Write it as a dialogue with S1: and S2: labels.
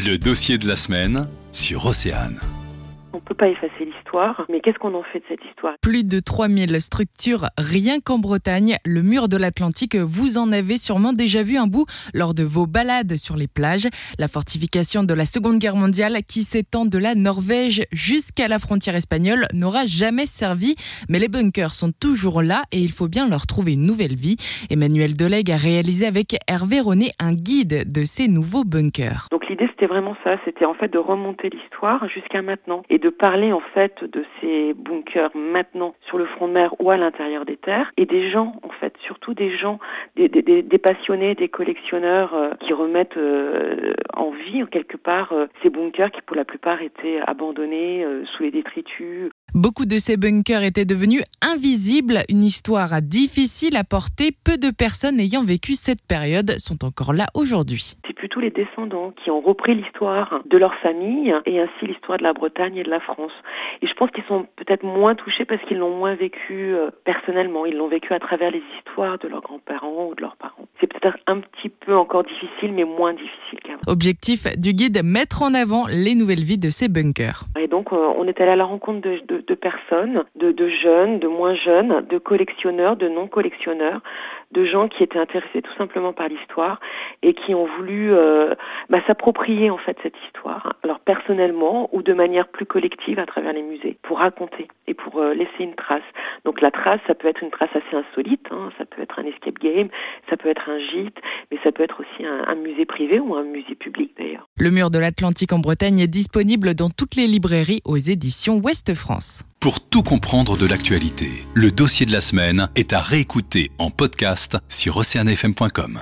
S1: Le dossier de la semaine sur Océane.
S2: On peut pas effacer l'histoire, mais qu'est-ce qu'on en fait de cette histoire?
S3: Plus de 3000 structures rien qu'en Bretagne. Le mur de l'Atlantique, vous en avez sûrement déjà vu un bout lors de vos balades sur les plages. La fortification de la Seconde Guerre mondiale qui s'étend de la Norvège jusqu'à la frontière espagnole n'aura jamais servi, mais les bunkers sont toujours là et il faut bien leur trouver une nouvelle vie. Emmanuel Delegue a réalisé avec Hervé René un guide de ces nouveaux bunkers.
S2: Donc l'idée c'était vraiment ça, c'était en fait de remonter l'histoire jusqu'à maintenant et de parler en fait de ces bunkers maintenant sur le front de mer ou à l'intérieur des terres et des gens en fait, surtout des gens, des, des, passionnés, des collectionneurs euh, qui remettent euh, en vie quelque part euh, ces bunkers qui pour la plupart étaient abandonnés sous les détritus.
S3: Beaucoup de ces bunkers étaient devenus invisibles, une histoire difficile à porter. Peu de personnes ayant vécu cette période sont encore là aujourd'hui
S2: plutôt les descendants qui ont repris l'histoire de leur famille et ainsi l'histoire de la Bretagne et de la France. Et je pense qu'ils sont peut-être moins touchés parce qu'ils l'ont moins vécu euh, personnellement. Ils l'ont vécu à travers les histoires de leurs grands-parents ou de leurs parents. C'est peut-être un petit peu encore difficile, mais moins difficile qu'avant.
S3: Objectif du guide, mettre en avant les nouvelles vies de ces bunkers.
S2: Et donc, euh, on est allé à la rencontre de, de, de personnes, de, de jeunes, de moins jeunes, de collectionneurs, de non-collectionneurs, de gens qui étaient intéressés tout simplement par l'histoire et qui ont voulu euh, bah, s'approprier en fait cette histoire, alors personnellement ou de manière plus collective à travers les musées, pour raconter et pour euh, laisser une trace. Donc la trace, ça peut être une trace assez insolite, hein, ça peut être un escape game, ça peut être un gîte, mais ça peut être aussi un, un musée privé ou un musée public d'ailleurs.
S3: Le mur de l'Atlantique en Bretagne est disponible dans toutes les librairies aux éditions Ouest France.
S1: Pour tout comprendre de l'actualité, le dossier de la semaine est à réécouter en podcast sur oceanfm.com.